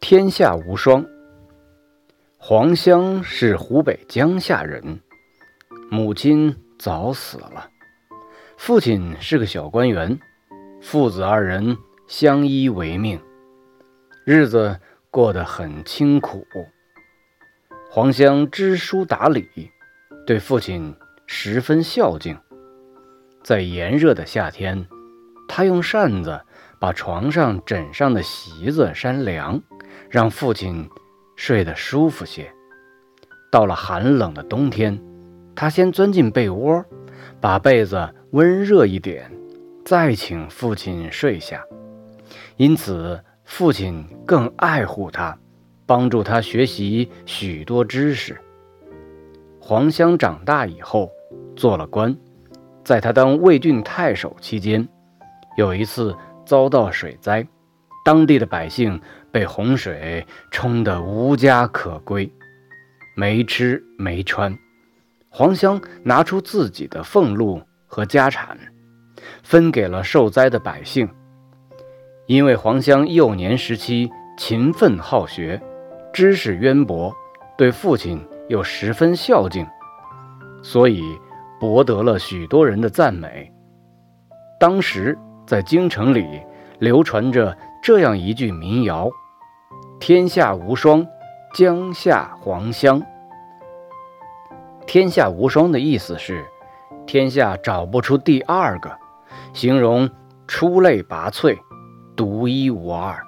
天下无双。黄香是湖北江夏人，母亲早死了，父亲是个小官员，父子二人相依为命，日子过得很清苦。黄香知书达理，对父亲十分孝敬。在炎热的夏天，他用扇子把床上枕上的席子扇凉，让父亲。睡得舒服些。到了寒冷的冬天，他先钻进被窝，把被子温热一点，再请父亲睡下。因此，父亲更爱护他，帮助他学习许多知识。黄香长大以后做了官，在他当魏郡太守期间，有一次遭到水灾。当地的百姓被洪水冲得无家可归，没吃没穿。黄香拿出自己的俸禄和家产，分给了受灾的百姓。因为黄香幼年时期勤奋好学，知识渊博，对父亲又十分孝敬，所以博得了许多人的赞美。当时在京城里流传着。这样一句民谣：“天下无双，江夏黄香。”天下无双的意思是，天下找不出第二个，形容出类拔萃、独一无二。